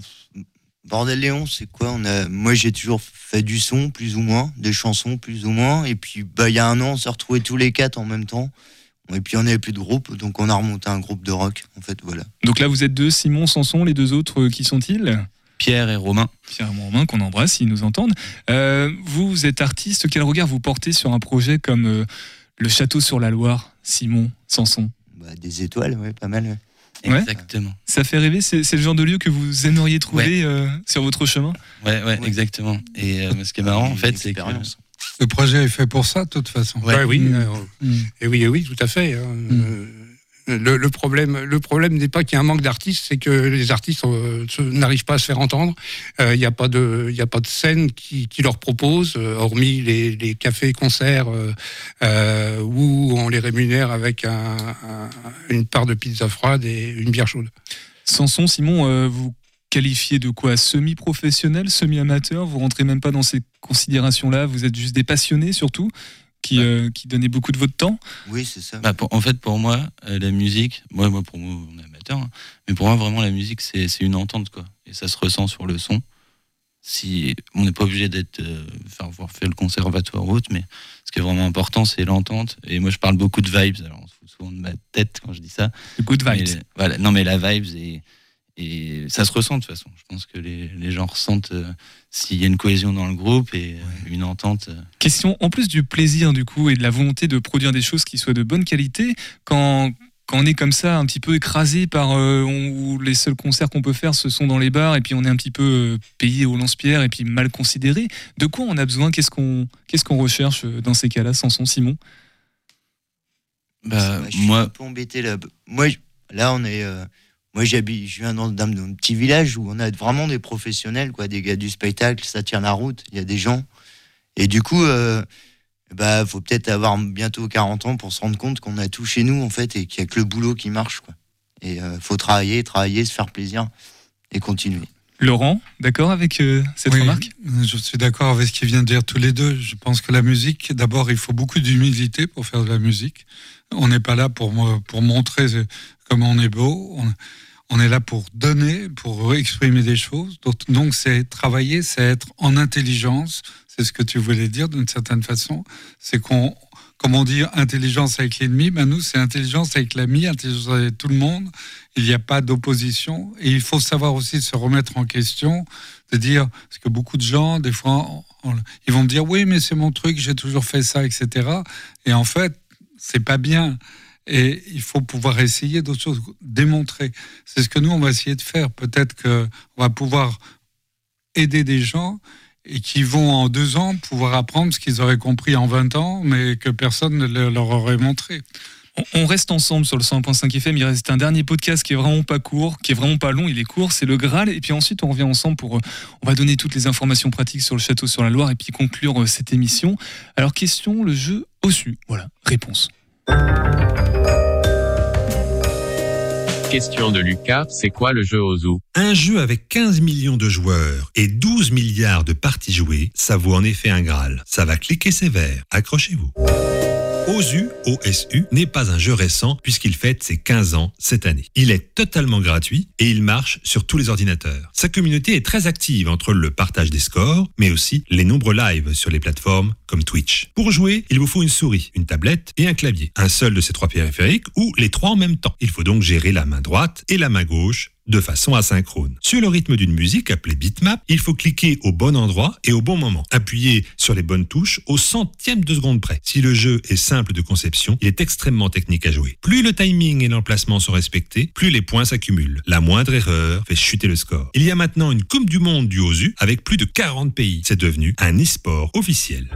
Bordel Léon, c'est quoi? On a... Moi, j'ai toujours fait du son, plus ou moins, des chansons, plus ou moins. Et puis, bah, il y a un an, on s'est retrouvés tous les quatre en même temps. Et puis, on n'avait plus de groupe, donc on a remonté un groupe de rock, en fait, voilà. Donc là, vous êtes deux, Simon, Samson, les deux autres, euh, qui sont-ils? Pierre et Romain. Pierre et Romain, qu'on embrasse, s'ils nous entendent. Euh, vous, vous êtes artiste, quel regard vous portez sur un projet comme euh, Le Château sur la Loire, Simon, Samson Bah, des étoiles, ouais, pas mal. ouais. Ouais. Exactement. Ça fait rêver, c'est le genre de lieu que vous aimeriez trouver euh, sur votre chemin? Ouais, ouais, exactement. Et euh, ce qui est marrant, en fait, c'est que. Le projet est fait pour ça, de toute façon. Ouais, oui, Mm. euh, Mm. et oui, et oui, tout à fait. hein. Euh, Le, le problème, le problème n'est pas qu'il y a un manque d'artistes, c'est que les artistes euh, n'arrivent pas à se faire entendre. Euh, Il n'y a pas de, il a pas de scène qui, qui leur propose, euh, hormis les, euh, euh, où on les rémunère avec un- un- une part de pizza froide et une bière chaude. Samson, Simon, euh, vous qualifiez de quoi Semi-professionnel, semi-amateur? Vous rentrez même pas dans ces considérations-là Vous êtes juste des passionnés surtout qui, euh, qui donnez beaucoup de votre temps? Oui, c'est ça. Bah, pour- en fait, pour moi, euh, la musique, moi, moi, pour moi, on est amateur, hein, mais pour moi, vraiment, la musique, c'est c'est une entente, quoi. Et ça se ressent sur le son. Si on n'est pas obligé d'être, euh, faire avoir fait le conservatoire ou autre, mais ce qui est vraiment important, c'est l'entente. Et moi, je parle beaucoup de vibes. Alors, on se fout souvent de ma tête quand je dis ça. good vibes. Mais, voilà. Non, mais la vibes et, et ça se ressent de toute façon. Je pense que les, les gens ressentent euh, s'il y a une cohésion dans le groupe et euh, une entente. euh, Question, en plus du plaisir du coup et de la volonté de produire des choses qui soient de bonne qualité, quand, quand on est comme ça un petit peu écrasé par euh, on- où les seuls concerts qu'on peut faire ce sont dans les bars et puis on est un petit peu euh, payé au lance-pierre et puis mal considéré, de quoi on a besoin? Qu'est-ce qu'on qu'est-ce qu'on recherche dans ces cas-là, Samson Simon? Bah, je suis un peu embêté là. Moi, là, on est. moi, j'habite, je viens dans, dans un petit village où on a vraiment des professionnels, quoi, des gars du spectacle, ça tient la route. Il y a des gens. Et du coup, euh, bah, faut peut-être avoir bientôt 40 ans pour se rendre compte qu'on a tout chez nous, en fait, et qu'il y a que le boulot qui marche, quoi. Et euh, faut travailler, travailler, se faire plaisir et continuer. Laurent, d'accord avec euh, cette Oui, remarque? Je suis d'accord avec ce qu'ils viennent de dire tous les deux. Je pense que la musique, d'abord, il faut beaucoup d'humilité pour faire de la musique. On n'est pas là pour, pour montrer comment on est beau. On, est là pour donner, pour exprimer des choses. Donc, c'est travailler, c'est être en intelligence. C'est ce que tu voulais dire d'une certaine façon. C'est qu'on, comme on dit, intelligence avec l'ennemi. Ben nous, c'est intelligence avec l'ami, intelligence avec tout le monde. Il n'y a pas d'opposition. Et il faut savoir aussi se remettre en question, de dire, parce que beaucoup de gens, des fois, ils vont me dire, oui, mais c'est mon truc, j'ai toujours fait ça, etc. Et en fait, c'est pas bien. Et il faut pouvoir essayer d'autres choses, démontrer. C'est ce que nous, on va essayer de faire. Peut-être qu'on va pouvoir aider des gens et qui vont en deux ans pouvoir apprendre ce qu'ils auraient compris en 20 ans, mais que personne ne le- leur aurait montré. On- reste ensemble sur le 100.5 FM. Il reste un dernier podcast qui est vraiment pas court, qui est vraiment pas long. Il est court, c'est le Graal. Et puis ensuite, on revient ensemble pour. euh, On va donner toutes les informations pratiques sur le château sur la Loire et puis conclure euh, cette émission. Alors, question le jeu au su. Voilà, réponse. Question de Lucas, c'est quoi le jeu au zoo Un jeu avec 15 millions de joueurs et 12 milliards de parties jouées, ça vaut en effet un Graal. Ça va cliquer sévère. Accrochez-vous. OSU, OSU, n'est pas un jeu récent puisqu'il fête ses 15 ans cette année. Il est totalement gratuit et il marche sur tous les ordinateurs. Sa communauté est très active entre le partage des scores, mais aussi les nombreux lives sur les plateformes comme Twitch. Pour jouer, il vous faut une souris, une tablette et un clavier. Un seul de ces trois périphériques ou les trois en même temps. Il faut donc gérer la main droite et la main gauche de façon asynchrone. Sur le rythme d'une musique appelée bitmap, il faut cliquer au bon endroit et au bon moment. Appuyer sur les bonnes touches au centième de seconde près. Si le jeu est simple de conception, il est extrêmement technique à jouer. Plus le timing et l'emplacement sont respectés, plus les points s'accumulent. La moindre erreur fait chuter le score. Il y a maintenant une Coupe du Monde du OSU avec plus de 40 pays. C'est devenu un e-sport officiel.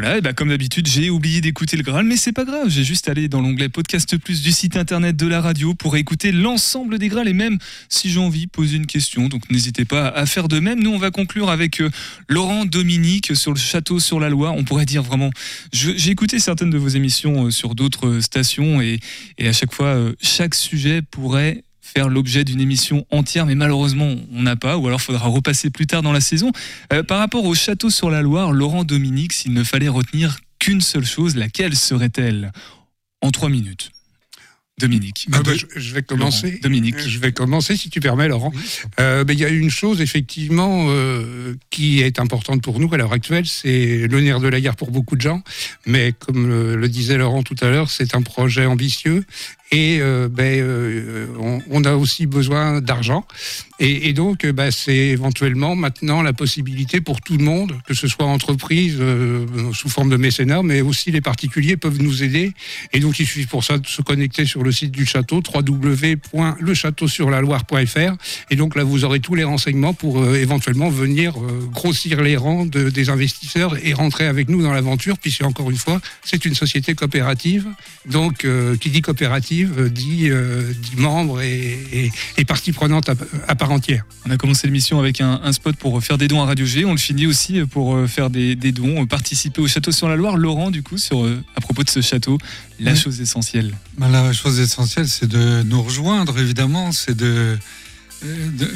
Voilà, et bah comme d'habitude, j'ai oublié d'écouter le Graal, mais c'est pas grave, j'ai juste allé dans l'onglet Podcast Plus du site internet de la radio pour écouter l'ensemble des Graals et même, si j'ai envie, poser une question. Donc n'hésitez pas à faire de même. Nous, on va conclure avec euh, Laurent Dominique sur le château sur la Loire. On pourrait dire vraiment, j'ai écouté certaines de vos émissions euh, sur d'autres euh, stations et, et à chaque fois, chaque sujet pourrait faire l'objet d'une émission entière, mais malheureusement, on n'a pas, ou alors faudra repasser plus tard dans la saison. Euh, par rapport au château sur la Loire, Laurent Dominique, s'il ne fallait retenir qu'une seule chose, laquelle serait-elle? En trois minutes. Dominique. Ah bah, je, je vais commencer. Laurent, Dominique. Je vais commencer, si tu permets, Laurent. Euh, ben, Il y a une chose, effectivement, euh, qui est importante pour nous à l'heure actuelle, c'est le nerf de la guerre pour beaucoup de gens. Mais comme le disait Laurent tout à l'heure, c'est un projet ambitieux. Et euh, ben, euh, on, a aussi besoin d'argent. Et, donc, euh, ben, c'est éventuellement maintenant la possibilité pour tout le monde, que ce soit entreprise sous forme de mécénat, mais aussi les particuliers peuvent nous aider. Et donc, il suffit pour ça de se connecter sur le site du château, www.lechâteausurlaloire.fr. Et donc là, vous aurez tous les renseignements pour éventuellement venir grossir les rangs de- des investisseurs et rentrer avec nous dans l'aventure, puisque encore une fois, c'est une société coopérative. Donc, qui dit coopérative euh, dit, euh, dit membres et, et, et partie prenante à, à part entière. On a commencé l'émission avec un, un spot pour faire des dons à Radio G. On le finit aussi pour euh, faire des, des dons, euh, participer au château sur la Loire. Laurent, du coup, sur, euh, à propos de ce château, la Oui. chose essentielle. Ben, la chose essentielle, c'est de nous rejoindre, évidemment, c'est de, euh, de,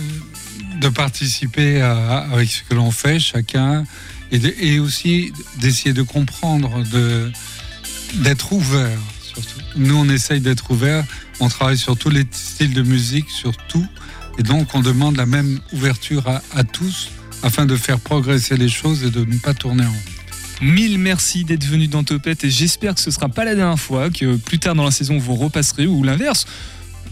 de participer à, avec ce que l'on fait, chacun, et, de- et aussi d'essayer de comprendre, de, d'être ouvert, Nous, on essaye d'être ouvert, on travaille sur tous les styles de musique, sur tout, et donc on demande la même ouverture à, tous, afin de faire progresser les choses et de ne pas tourner en rond. Mille merci d'être venu dans Topette et j'espère que ce sera pas la dernière fois, que plus tard dans la saison vous repasserez ou l'inverse.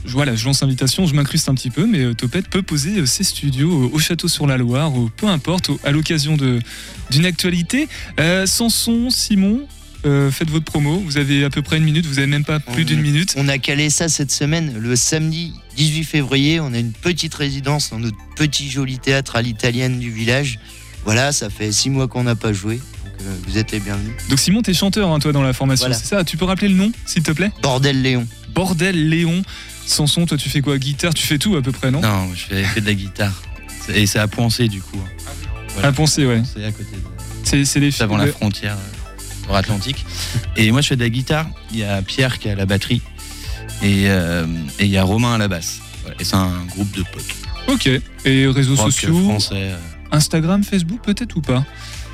Voilà, je lance l'invitation, je m'incruste un petit peu, mais euh, Topette peut poser euh, ses studios euh, au château sur la Loire, peu importe, à l'occasion d'une actualité. Euh, Samson, Simon, euh, faites votre promo. Vous avez à peu près une minute, vous avez même pas plus d'une minute. On a calé ça cette semaine, le samedi 18 février. On a une petite résidence dans notre petit joli théâtre à l'italienne du village. Voilà, ça fait six mois qu'on n'a pas joué. Donc, euh, vous êtes les bienvenus. Donc Simon, t'es chanteur, hein, toi, dans la formation, Voilà. c'est ça? Tu peux rappeler le nom, s'il te plaît? Bordel Léon. Bordel Léon. Samson, toi, tu fais quoi? Guitare, tu fais tout à peu près, non? Non, je fais, fais de la guitare. C'est- Et c'est à Poncé, du coup. À Poncé, ouais. C'est à côté de. C'est c'est les C'est avant la frontière nord-atlantique. Et moi, je fais de la guitare. Il y a Pierre qui a la batterie. Et euh, et il y a Romain à la basse. Voilà. Et c'est un groupe de potes. Ok. Et réseaux Rock sociaux français. euh. Instagram, Facebook peut-être ou pas?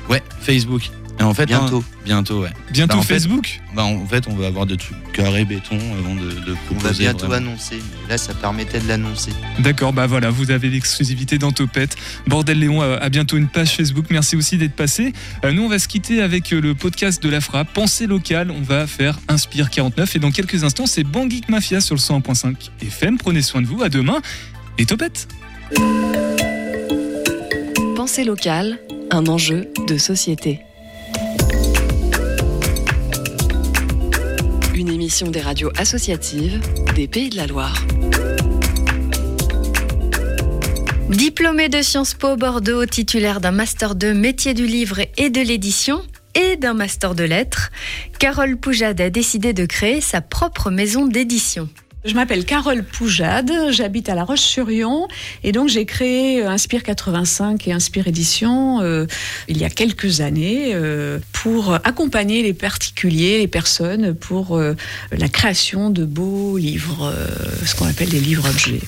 Ouais, Facebook. Et en fait, Bientôt. hein, bientôt, ouais. Bientôt Bah, en fait- Facebook bah, En fait, on va avoir des trucs carrés béton avant de, de On va proposer. bientôt vraiment. annoncer. mais Là, ça permettait de l'annoncer. D'accord, bah voilà, vous avez l'exclusivité dans Topette. Bordel Léon a a bientôt une page Facebook. Merci aussi d'être passé. Euh, nous, on va se quitter avec euh, le podcast de la Frappe. Pensée locale, on va faire Inspire 49. Et dans quelques instants, c'est Bangik Mafia sur le 101.5 FM. Prenez soin de vous. À demain. Et Topette Pensée locale, un enjeu de société. Une émission des radios associatives des Pays de la Loire. Diplômée de Sciences Po Bordeaux, titulaire d'un master de métier du livre et de l'édition et d'un master de lettres, Carole Poujade a décidé de créer sa propre maison d'édition. Je m'appelle Carole Poujade, j'habite à La Roche-sur-Yon et donc j'ai créé euh, Inspire 85 et Inspire Édition euh, il y a quelques années euh, pour accompagner les particuliers, les personnes pour la création de beaux livres, ce qu'on appelle des livres objets.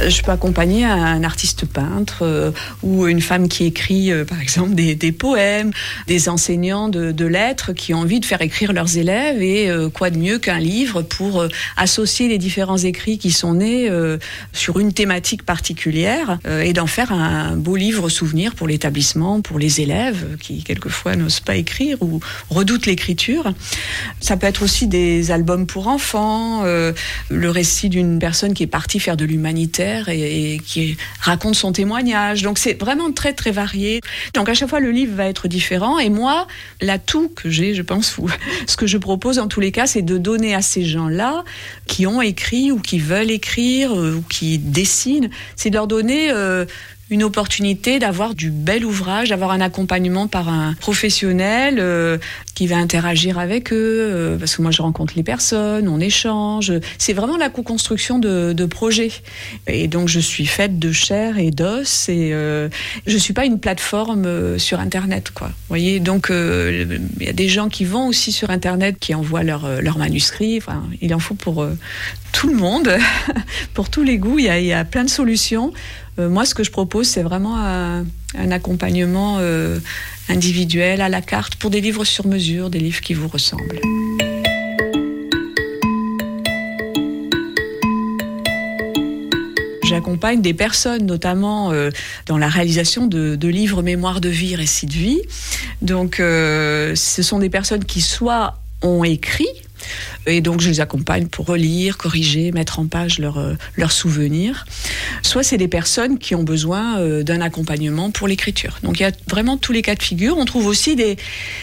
Je peux accompagner un artiste peintre euh, ou une femme qui écrit, euh, par exemple, des, poèmes, des enseignants de, lettres qui ont envie de faire écrire leurs élèves. Et euh, quoi de mieux qu'un livre pour associer les différents écrits qui sont nés sur une thématique particulière et d'en faire un beau livre souvenir pour l'établissement, pour les élèves qui quelquefois n'osent pas écrire ou redoutent l'écriture. Ça peut être aussi des albums pour enfants, le récit d'une personne qui est partie faire de l'humanitaire et, qui raconte son témoignage. Donc c'est vraiment très très varié. Donc à chaque fois le livre va être différent et moi l'atout que j'ai, je pense, ou [LAUGHS] ce que je propose en tous les cas, c'est de donner à ces gens-là qui ont écrit ou qui veulent écrire euh, ou qui dessinent, c'est de leur donner euh, une opportunité d'avoir du bel ouvrage, d'avoir un accompagnement par un professionnel euh, qui va interagir avec eux, euh, parce que moi je rencontre les personnes, on échange. C'est vraiment la co-construction de, projets. Et donc je suis faite de chair et d'os et euh, je suis pas une plateforme euh, sur Internet, quoi. Vous voyez, donc il y a des gens qui vont aussi sur Internet, qui envoient leurs leurs manuscrits. Enfin, il en faut pour tout le monde, [LAUGHS] pour tous les goûts. Il y il y a plein de solutions. Euh, moi, ce que je propose, c'est vraiment un, un accompagnement euh, individuel à la carte pour des livres sur mesure, des livres qui vous ressemblent. J'accompagne des personnes, notamment euh, dans la réalisation de, livres mémoire de vie, récits de vie. Donc, euh, ce sont des personnes qui soit ont écrit, et donc je les accompagne pour relire, corriger, mettre en page leurs euh, leurs souvenirs. Soit c'est des personnes qui ont besoin euh, d'un accompagnement pour l'écriture. Donc il y a vraiment tous les cas de figure. On trouve aussi des,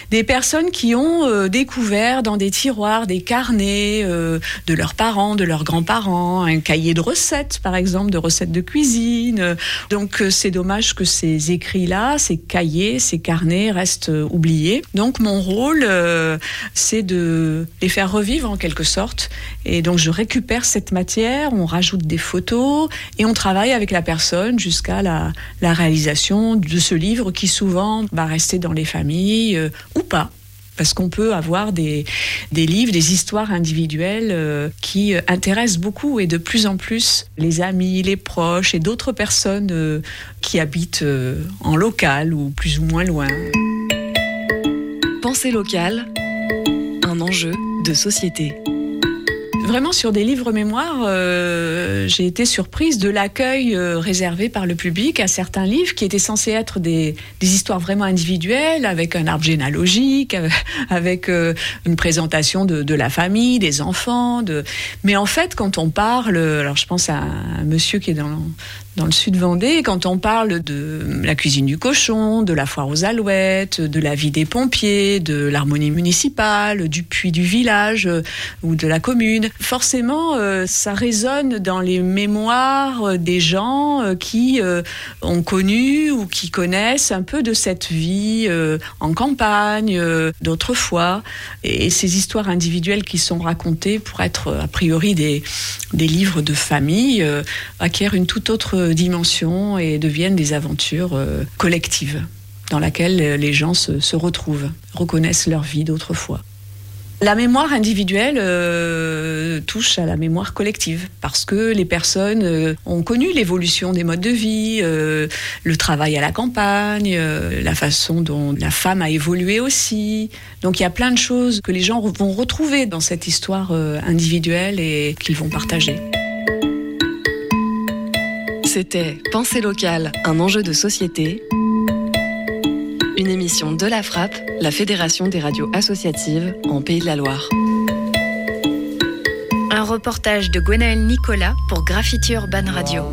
des personnes qui ont euh, découvert dans des tiroirs des carnets de leurs parents, de leurs grands-parents, un cahier de recettes par exemple, de recettes de cuisine. Donc c'est dommage que ces écrits-là, ces cahiers, ces carnets restent oubliés. Donc mon rôle, c'est de les faire revivre en quelque sorte. Et donc je récupère cette matière, on rajoute des photos et on travaille avec la personne jusqu'à la, réalisation de ce livre qui souvent va rester dans les familles euh, ou pas. Parce qu'on peut avoir des, des livres, des histoires individuelles euh, qui euh, intéressent beaucoup et de plus en plus les amis, les proches et d'autres personnes qui habitent en local ou plus ou moins loin. Pensée locale, de société. Vraiment sur des livres mémoires, euh, j'ai été surprise de l'accueil euh, réservé par le public à certains livres qui étaient censés être des, histoires vraiment individuelles, avec un arbre généalogique, euh, avec une présentation de, de la famille, des enfants. De... Mais en fait, quand on parle, alors je pense à un monsieur qui est dans, dans le sud Vendée, quand on parle de la cuisine du cochon, de la foire aux alouettes, de la vie des pompiers, de l'harmonie municipale, du puits du village euh, ou de la commune, forcément, euh, ça résonne dans les mémoires des gens euh, qui ont connu ou qui connaissent un peu de cette vie en campagne d'autrefois. Et ces histoires individuelles qui sont racontées pour être a priori des, des livres de famille acquièrent une toute autre dimension et deviennent des aventures euh, collectives dans laquelle euh, les gens se, se retrouvent, reconnaissent leur vie d'autrefois. La mémoire individuelle euh, touche à la mémoire collective parce que les personnes ont connu l'évolution des modes de vie, le travail à la campagne, la façon dont la femme a évolué aussi. Donc il y a plein de choses que les gens vont retrouver dans cette histoire individuelle et qu'ils vont partager. C'était Pensée locale, un enjeu de société. Une émission de la Frappe, la Fédération des radios associatives en Pays de la Loire. Un reportage de Gwenaël Nicolas pour Graffiti Urban Radio.